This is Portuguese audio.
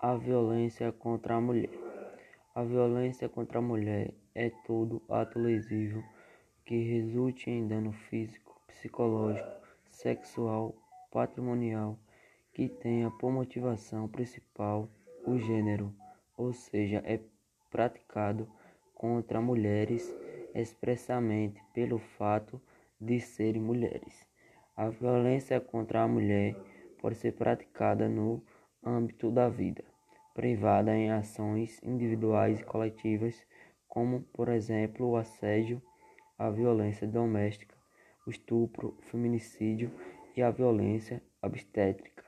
A violência contra a mulher. A violência contra a mulher é todo ato lesivo que resulte em dano físico, psicológico, sexual, patrimonial, que tenha por motivação principal o gênero, ou seja, é praticado contra mulheres expressamente pelo fato de serem mulheres. A violência contra a mulher pode ser praticada no âmbito da vida privada em ações individuais e coletivas, como, por exemplo, o assédio, a violência doméstica, o estupro, o feminicídio e a violência obstétrica.